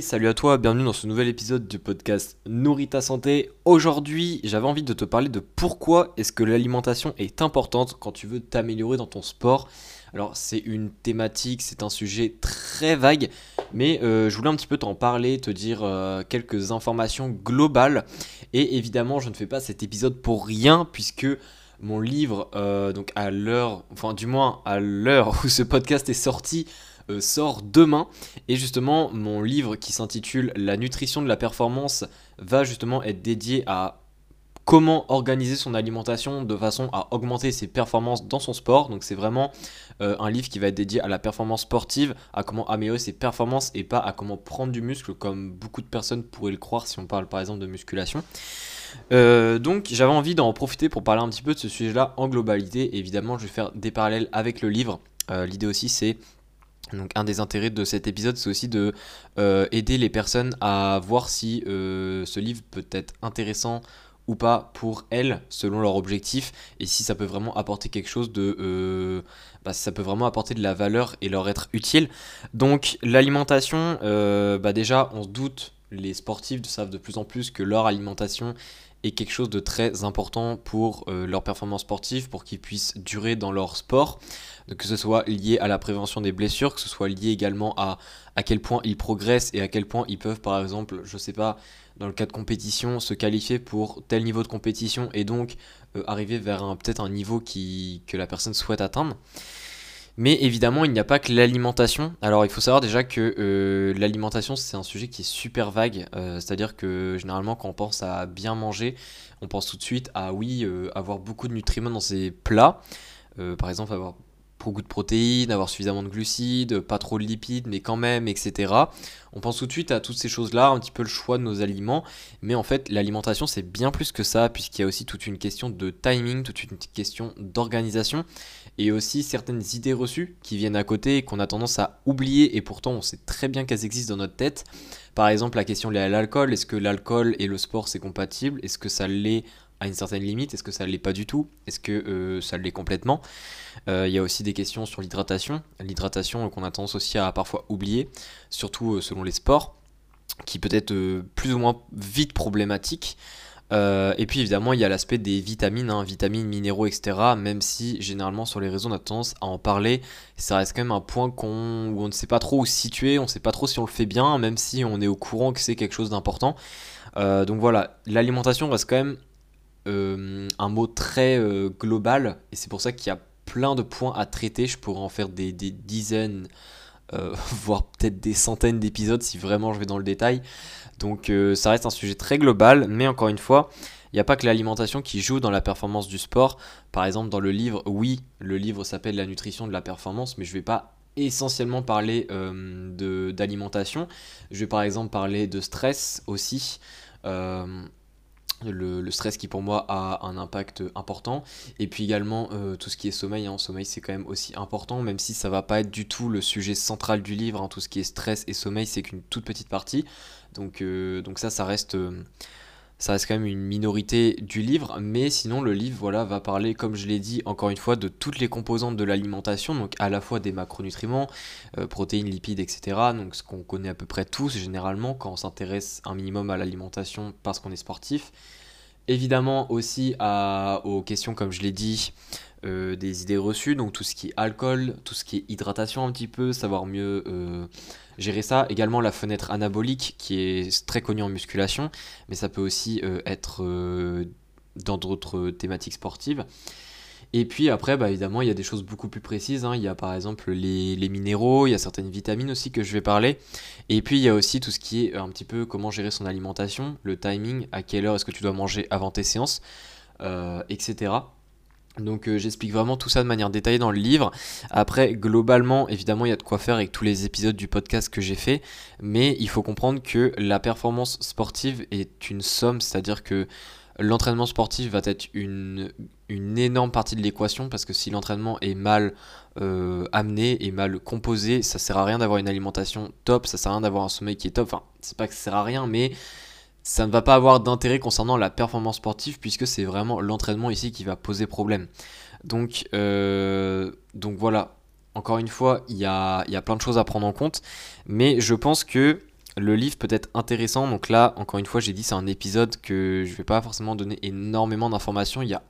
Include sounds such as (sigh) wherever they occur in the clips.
Salut à toi, bienvenue dans ce nouvel épisode du podcast Nourris ta santé. Aujourd'hui, j'avais envie de te parler de pourquoi est-ce que l'alimentation est importante quand tu veux t'améliorer dans ton sport. Alors c'est une thématique, c'est un sujet très vague, mais euh, je voulais un petit peu t'en parler, te dire euh, quelques informations globales. Et évidemment, je ne fais pas cet épisode pour rien, puisque mon livre, euh, donc à l'heure, enfin du moins à l'heure (laughs) où ce podcast est sorti, sort demain. Et justement, mon livre qui s'intitule La nutrition de la performance va justement être dédié à comment organiser son alimentation de façon à augmenter ses performances dans son sport. Donc c'est vraiment euh, un livre qui va être dédié à la performance sportive, à comment améliorer ses performances et pas à comment prendre du muscle comme beaucoup de personnes pourraient le croire si on parle par exemple de musculation. Euh, donc j'avais envie d'en profiter pour parler un petit peu de ce sujet-là en globalité. évidemment, je vais faire des parallèles avec le livre. Euh, l'idée aussi, c'est donc un des intérêts de cet épisode, c'est aussi de aider les personnes à voir si ce livre peut être intéressant ou pas pour elles selon leur objectif et si ça peut vraiment apporter quelque chose de euh, bah, ça peut vraiment apporter de la valeur et leur être utile. Donc l'alimentation euh, bah déjà on se doute les sportifs savent de plus en plus que leur alimentation est quelque chose de très important pour euh, leur performance sportive, pour qu'ils puissent durer dans leur sport, que ce soit lié à la prévention des blessures, que ce soit lié également à à quel point ils progressent et à quel point ils peuvent par exemple, je sais pas, dans le cas de compétition, se qualifier pour tel niveau de compétition et donc euh, arriver vers peut-être un niveau qui, que la personne souhaite atteindre. Mais évidemment, il n'y a pas que l'alimentation. Alors, il faut savoir déjà que euh, l'alimentation, c'est un sujet qui est super vague. Euh, c'est-à-dire que généralement, quand on pense à bien manger, on pense tout de suite à oui, avoir beaucoup de nutriments dans ses plats. par exemple, avoir beaucoup de protéines, avoir suffisamment de glucides, pas trop de lipides, mais quand même, etc. On pense tout de suite à toutes ces choses-là, un petit peu le choix de nos aliments, mais en fait l'alimentation c'est bien plus que ça, puisqu'il y a aussi toute une question de timing, toute une question d'organisation, et aussi certaines idées reçues qui viennent à côté et qu'on a tendance à oublier, et pourtant on sait très bien qu'elles existent dans notre tête. Par exemple la question liée à l'alcool, est-ce que l'alcool et le sport c'est compatible? Est-ce que ça l'est une certaine limite Est-ce que ça l'est pas du tout? Est-ce que euh, ça l'est complètement? Euh, Il y a aussi des questions sur l'hydratation. L'hydratation qu'on a tendance aussi à parfois oublier, surtout euh, selon les sports, qui peut être plus ou moins vite problématique. et puis évidemment, il y a l'aspect des vitamines, hein, vitamines, minéraux, etc. Même si généralement sur les réseaux, on a tendance à en parler, ça reste quand même un point qu'on, où on ne sait pas trop où se situer, on ne sait pas trop si on le fait bien, même si on est au courant que c'est quelque chose d'important. donc voilà, l'alimentation reste quand même euh, un mot très euh, global et c'est pour ça qu'il y a plein de points à traiter. Je pourrais en faire des, dizaines, euh, (laughs) voire peut-être des centaines d'épisodes si vraiment je vais dans le détail. Donc ça reste un sujet très global, mais encore une fois, il n'y a pas que l'alimentation qui joue dans la performance du sport. Par exemple, dans le livre, oui, le livre s'appelle La nutrition de la performance, mais je ne vais pas essentiellement parler d'alimentation. Je vais par exemple parler de stress aussi le, stress qui pour moi a un impact important et puis également euh, tout ce qui est sommeil hein. sommeil c'est quand même aussi important même si ça va pas être du tout le sujet central du livre hein. tout ce qui est stress et sommeil c'est qu'une toute petite partie donc, euh, ça ça reste euh, ça reste quand même une minorité du livre, mais sinon le livre voilà, va parler, comme je l'ai dit encore une fois, de toutes les composantes de l'alimentation, donc à la fois des macronutriments, protéines, lipides, etc. Donc ce qu'on connaît à peu près tous généralement quand on s'intéresse un minimum à l'alimentation parce qu'on est sportif. Évidemment aussi aux questions, comme je l'ai dit, euh, des idées reçues, donc tout ce qui est alcool, tout ce qui est hydratation un petit peu, savoir mieux euh, gérer ça. Également la fenêtre anabolique qui est très connue en musculation, mais ça peut aussi euh, être dans d'autres thématiques sportives. Et puis après, bah, évidemment, il y a des choses beaucoup plus précises. Hein. Il y a par exemple les, minéraux, il y a certaines vitamines aussi que je vais parler. Et puis il y a aussi tout ce qui est un petit peu comment gérer son alimentation, le timing, à quelle heure est-ce que tu dois manger avant tes séances, etc. Donc euh, j'explique vraiment tout ça de manière détaillée dans le livre. Après, globalement, évidemment, il y a de quoi faire avec tous les épisodes du podcast que j'ai fait. Mais il faut comprendre que la performance sportive est une somme, c'est-à-dire que l'entraînement sportif va être une, énorme partie de l'équation parce que si l'entraînement est mal euh, amené et mal composé, ça sert à rien d'avoir une alimentation top, ça sert à rien d'avoir un sommeil qui est top. Enfin, c'est pas que ça sert à rien, mais ça ne va pas avoir d'intérêt concernant la performance sportive puisque c'est vraiment l'entraînement ici qui va poser problème. Donc, euh, voilà, encore une fois, il y a, plein de choses à prendre en compte, mais je pense que le livre peut être intéressant. Donc là, encore une fois, j'ai dit c'est un épisode que je vais pas forcément donner énormément d'informations. Il y a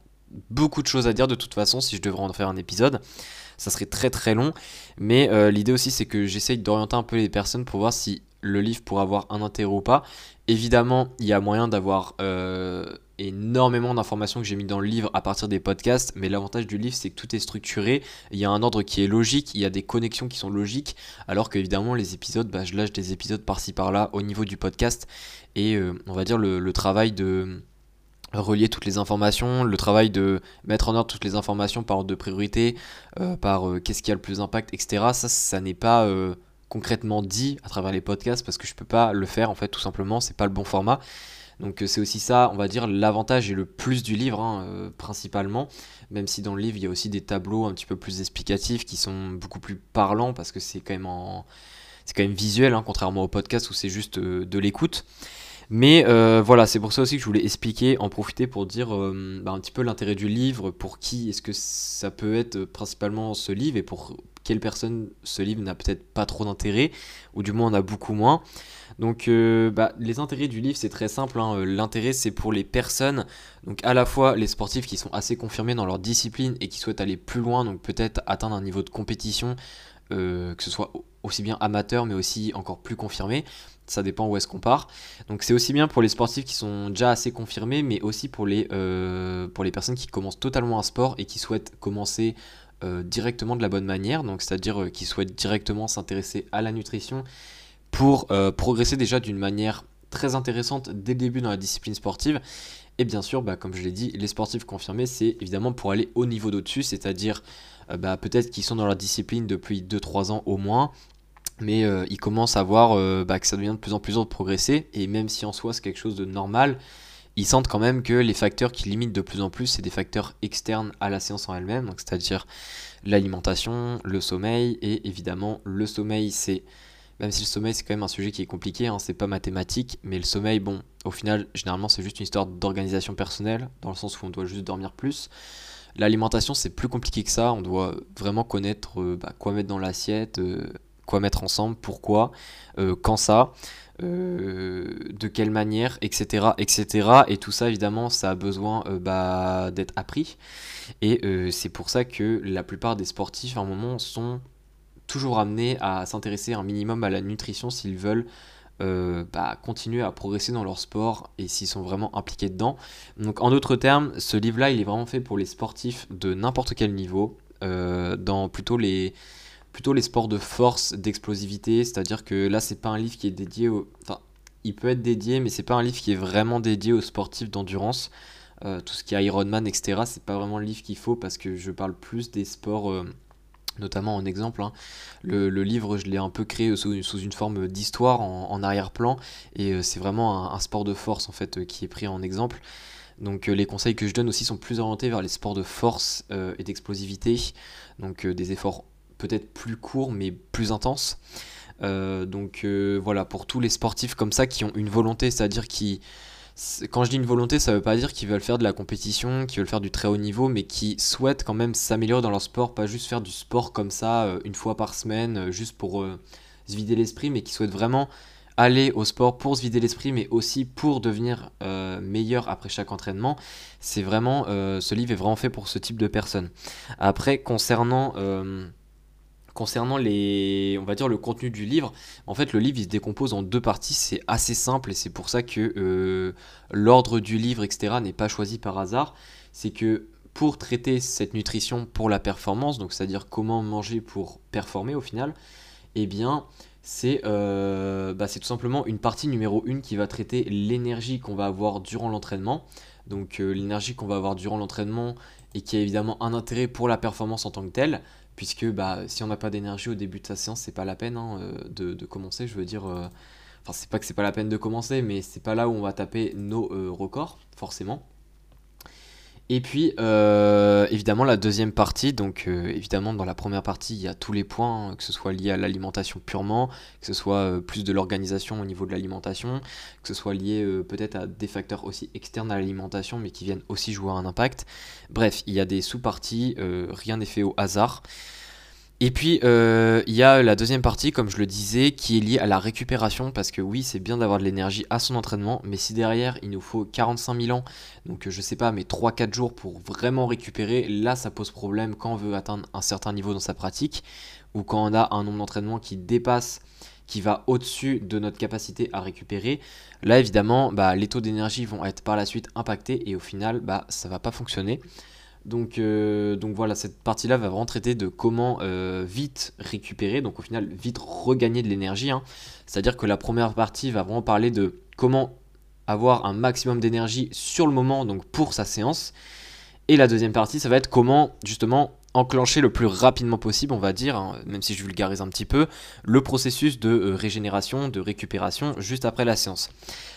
beaucoup de choses à dire de toute façon si je devrais en faire un épisode. Ça serait très très long. Mais euh, l'idée aussi c'est que j'essaye d'orienter un peu les personnes pour voir si le livre pourrait avoir un intérêt ou pas. Évidemment, il y a moyen d'avoir euh, énormément d'informations que j'ai mis dans le livre à partir des podcasts, mais l'avantage du livre c'est que tout est structuré, il y a un ordre qui est logique, il y a des connexions qui sont logiques, alors qu'évidemment les épisodes, bah, je lâche des épisodes par-ci par-là au niveau du podcast, et euh, on va dire le, travail de relier toutes les informations, le travail de mettre en ordre toutes les informations par ordre de priorité, euh, par qu'est-ce qui a le plus d'impact, etc. Ça, ça n'est pas concrètement dit à travers les podcasts parce que je peux pas le faire en fait tout simplement, c'est pas le bon format. Donc euh, c'est aussi ça, on va dire, l'avantage et le plus du livre, hein, euh, principalement, même si dans le livre, il y a aussi des tableaux un petit peu plus explicatifs qui sont beaucoup plus parlants, parce que c'est quand même en... C'est quand même visuel, hein, contrairement au podcast où c'est juste euh, de l'écoute. Mais voilà, c'est pour ça aussi que je voulais expliquer, en profiter pour dire bah, un petit peu l'intérêt du livre, pour qui est-ce que ça peut être principalement ce livre, et pour quelle personne ce livre n'a peut-être pas trop d'intérêt, ou du moins en a beaucoup moins. Donc euh, bah, les intérêts du livre c'est très simple, hein. euh, l'intérêt c'est pour les personnes, donc à la fois les sportifs qui sont assez confirmés dans leur discipline et qui souhaitent aller plus loin, donc peut-être atteindre un niveau de compétition, euh, que ce soit aussi bien amateur mais aussi encore plus confirmé, ça dépend où est-ce qu'on part. Donc c'est aussi bien pour les sportifs qui sont déjà assez confirmés mais aussi pour les, pour les personnes qui commencent totalement un sport et qui souhaitent commencer directement de la bonne manière, donc c'est-à-dire qui souhaitent directement s'intéresser à la nutrition pour euh, progresser déjà d'une manière très intéressante dès le début dans la discipline sportive. Et bien sûr, bah, comme je l'ai dit, les sportifs confirmés, c'est évidemment pour aller au niveau d'au-dessus, c'est-à-dire euh, bah, peut-être qu'ils sont dans la discipline depuis 2-3 ans au moins, mais euh, ils commencent à voir bah, que ça devient de plus en plus dur de progresser, et même si en soi c'est quelque chose de normal, ils sentent quand même que les facteurs qui limitent de plus en plus, c'est des facteurs externes à la séance en elle-même, c'est-à-dire l'alimentation, le sommeil, et évidemment le sommeil c'est même si le sommeil c'est quand même un sujet qui est compliqué, hein, c'est pas mathématique, mais le sommeil, bon, au final, généralement c'est juste une histoire d'organisation personnelle, dans le sens où on doit juste dormir plus. L'alimentation c'est plus compliqué que ça, on doit vraiment connaître euh, bah, quoi mettre dans l'assiette, euh, quoi mettre ensemble, pourquoi, euh, quand ça, de quelle manière, etc., etc. Et tout ça évidemment ça a besoin bah, d'être appris. Et c'est pour ça que la plupart des sportifs à un moment sont toujours amenés à s'intéresser un minimum à la nutrition s'ils veulent euh, bah, continuer à progresser dans leur sport et s'ils sont vraiment impliqués dedans. Donc en d'autres termes, ce livre-là, il est vraiment fait pour les sportifs de n'importe quel niveau, euh, dans plutôt les, plutôt les sports de force, d'explosivité, c'est-à-dire que là, c'est pas un livre qui est dédié au... Enfin, il peut être dédié, mais c'est pas un livre qui est vraiment dédié aux sportifs d'endurance. Euh, tout ce qui est Ironman, etc., c'est pas vraiment le livre qu'il faut parce que je parle plus des sports notamment en exemple. Hein. Le, livre, je l'ai un peu créé sous, une forme d'histoire en, arrière-plan, et euh, c'est vraiment un, sport de force en fait euh, qui est pris en exemple. Donc euh, les conseils que je donne aussi sont plus orientés vers les sports de force et d'explosivité, donc des efforts peut-être plus courts mais plus intenses. donc voilà, pour tous les sportifs comme ça qui ont une volonté, c'est-à-dire qui quand je dis une volonté, ça veut pas dire qu'ils veulent faire de la compétition, qu'ils veulent faire du très haut niveau, mais qui souhaitent quand même s'améliorer dans leur sport, pas juste faire du sport comme ça euh, une fois par semaine, euh, juste pour euh, se vider l'esprit, mais qui souhaitent vraiment aller au sport pour se vider l'esprit, mais aussi pour devenir meilleur après chaque entraînement. C'est vraiment, ce livre est vraiment fait pour ce type de personnes. Après, concernant Concernant les, on va dire le contenu du livre, en fait le livre il se décompose en deux parties, c'est assez simple et c'est pour ça que euh, l'ordre du livre etc n'est pas choisi par hasard. C'est que pour traiter cette nutrition pour la performance, donc c'est-à-dire comment manger pour performer au final, eh bien c'est euh, bah, tout simplement une partie numéro 1 qui va traiter l'énergie qu'on va avoir durant l'entraînement. Donc euh, l'énergie qu'on va avoir durant l'entraînement et qui a évidemment un intérêt pour la performance en tant que telle puisque bah, si on n'a pas d'énergie au début de sa séance, c'est pas la peine hein, euh, de, commencer. Je veux dire, euh, enfin, c'est pas que c'est pas la peine de commencer, mais c'est pas là où on va taper nos euh, records, forcément. Et puis, euh, évidemment, la deuxième partie, donc euh, évidemment, dans la première partie, il y a tous les points, hein, que ce soit lié à l'alimentation purement, que ce soit euh, plus de l'organisation au niveau de l'alimentation, que ce soit lié peut-être à des facteurs aussi externes à l'alimentation, mais qui viennent aussi jouer un impact. Bref, il y a des sous-parties, rien n'est fait au hasard. Et puis, euh, il y a la deuxième partie, comme je le disais, qui est liée à la récupération, parce que oui, c'est bien d'avoir de l'énergie à son entraînement, mais si derrière, il nous faut 45 000 ans, donc je sais pas, mais 3-4 jours pour vraiment récupérer, là, ça pose problème quand on veut atteindre un certain niveau dans sa pratique, ou quand on a un nombre d'entraînements qui dépasse qui va au-dessus de notre capacité à récupérer, là évidemment bah, les taux d'énergie vont être par la suite impactés et au final bah, ça va pas fonctionner. Donc, euh, donc voilà, cette partie-là va vraiment traiter de comment euh, vite récupérer, donc au final vite regagner de l'énergie. Hein. C'est-à-dire que la première partie va vraiment parler de comment avoir un maximum d'énergie sur le moment, donc pour sa séance. Et la deuxième partie, ça va être comment justement enclencher le plus rapidement possible, on va dire, hein, même si je vulgarise un petit peu, le processus de euh, régénération, de récupération juste après la séance.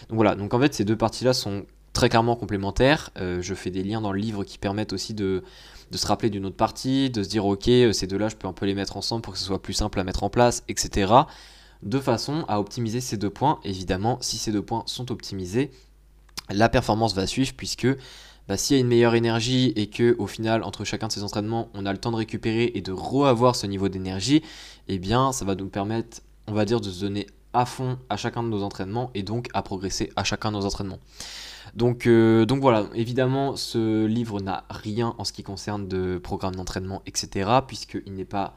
Donc voilà, donc en fait ces deux parties-là sont très clairement complémentaires. Euh, je fais des liens dans le livre qui permettent aussi de, se rappeler d'une autre partie, de se dire ok, euh, ces deux-là, je peux un peu les mettre ensemble pour que ce soit plus simple à mettre en place, etc. De façon à optimiser ces deux points. Évidemment, si ces deux points sont optimisés, la performance va suivre puisque bah, s'il y a une meilleure énergie et que au final entre chacun de ces entraînements on a le temps de récupérer et de re-avoir ce niveau d'énergie, eh bien ça va nous permettre, on va dire, de se donner à fond à chacun de nos entraînements et donc à progresser à chacun de nos entraînements. Donc, euh, donc voilà, évidemment ce livre n'a rien en ce qui concerne de programme d'entraînement, etc. puisqu'il n'est pas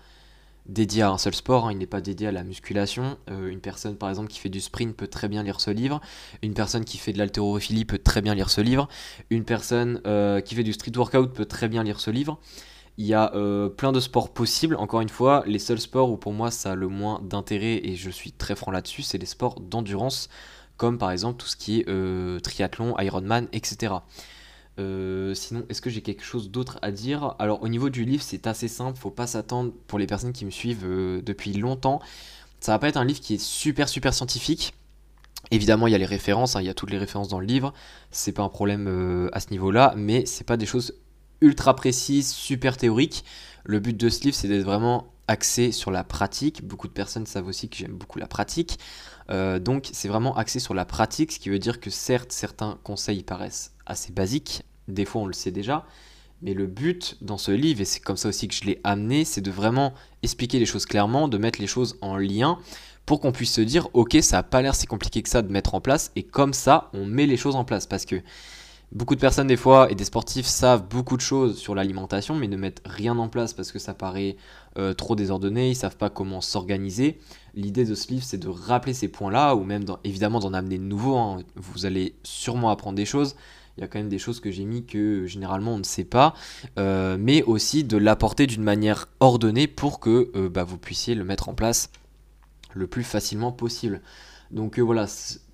dédié à un seul sport, hein, il n'est pas dédié à la musculation. Euh, une personne par exemple qui fait du sprint peut très bien lire ce livre. Une personne qui fait de l'haltérophilie peut très bien lire ce livre. Une personne euh, qui fait du street workout peut très bien lire ce livre. Il y a plein de sports possibles. Encore une fois, les seuls sports où pour moi ça a le moins d'intérêt et je suis très franc là-dessus, c'est les sports d'endurance, comme par exemple tout ce qui est triathlon, Ironman, etc. Euh, sinon, est-ce que j'ai quelque chose d'autre à dire? Alors, au niveau du livre, c'est assez simple. Faut pas s'attendre pour les personnes qui me suivent euh, depuis longtemps. Ça va pas être un livre qui est super super scientifique. Évidemment, il y a les références, hein, il y a toutes les références dans le livre. C'est pas un problème euh, à ce niveau-là, mais c'est pas des choses ultra précises, super théoriques. Le but de ce livre, c'est d'être vraiment axé sur la pratique. Beaucoup de personnes savent aussi que j'aime beaucoup la pratique. donc, c'est vraiment axé sur la pratique, ce qui veut dire que certes, certains conseils paraissent assez basiques, des fois on le sait déjà, mais le but dans ce livre, et c'est comme ça aussi que je l'ai amené, c'est de vraiment expliquer les choses clairement, de mettre les choses en lien pour qu'on puisse se dire, ok, ça n'a pas l'air si compliqué que ça de mettre en place, et comme ça, on met les choses en place. Parce que beaucoup de personnes, des fois, et des sportifs savent beaucoup de choses sur l'alimentation, mais ne mettent rien en place parce que ça paraît euh, trop désordonné, ils savent pas comment s'organiser. L'idée de ce livre, c'est de rappeler ces points-là, ou même évidemment d'en amener de nouveaux. Hein. Vous allez sûrement apprendre des choses, il y a quand même des choses que j'ai mis que généralement on ne sait pas, euh, mais aussi de l'apporter d'une manière ordonnée pour que euh, bah, vous puissiez le mettre en place le plus facilement possible. Donc voilà,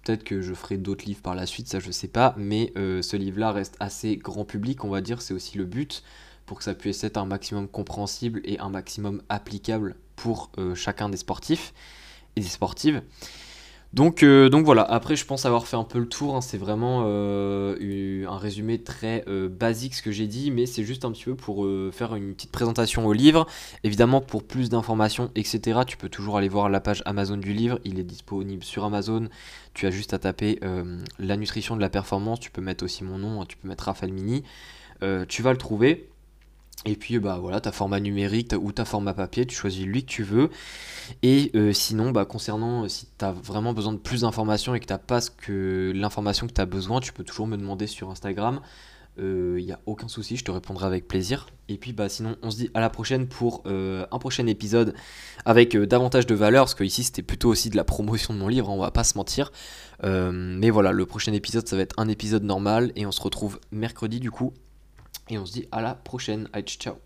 peut-être que je ferai d'autres livres par la suite, ça je sais pas, mais ce livre-là reste assez grand public, on va dire, c'est aussi le but pour que ça puisse être un maximum compréhensible et un maximum applicable pour chacun des sportifs et des sportives. Donc, euh, donc voilà, après je pense avoir fait un peu le tour, hein. c'est vraiment euh, un résumé très euh, basique ce que j'ai dit, mais c'est juste un petit peu pour faire une petite présentation au livre. Évidemment pour plus d'informations, etc., tu peux toujours aller voir la page Amazon du livre, il est disponible sur Amazon, tu as juste à taper la nutrition de la performance, tu peux mettre aussi mon nom, hein. tu peux mettre Raphaël Mini, tu vas le trouver. Et puis bah voilà, ta format numérique ou ta format papier, tu choisis lui que tu veux. Et euh, sinon, bah, concernant euh, si tu as vraiment besoin de plus d'informations et que tu n'as pas l'information que tu as besoin, tu peux toujours me demander sur Instagram. Il euh, n'y a aucun souci, je te répondrai avec plaisir. Et puis bah sinon, on se dit à la prochaine pour un prochain épisode avec davantage de valeur, parce que ici c'était plutôt aussi de la promotion de mon livre, on va pas se mentir. mais voilà, le prochain épisode ça va être un épisode normal et on se retrouve mercredi du coup et on se dit à la prochaine. Allez, ciao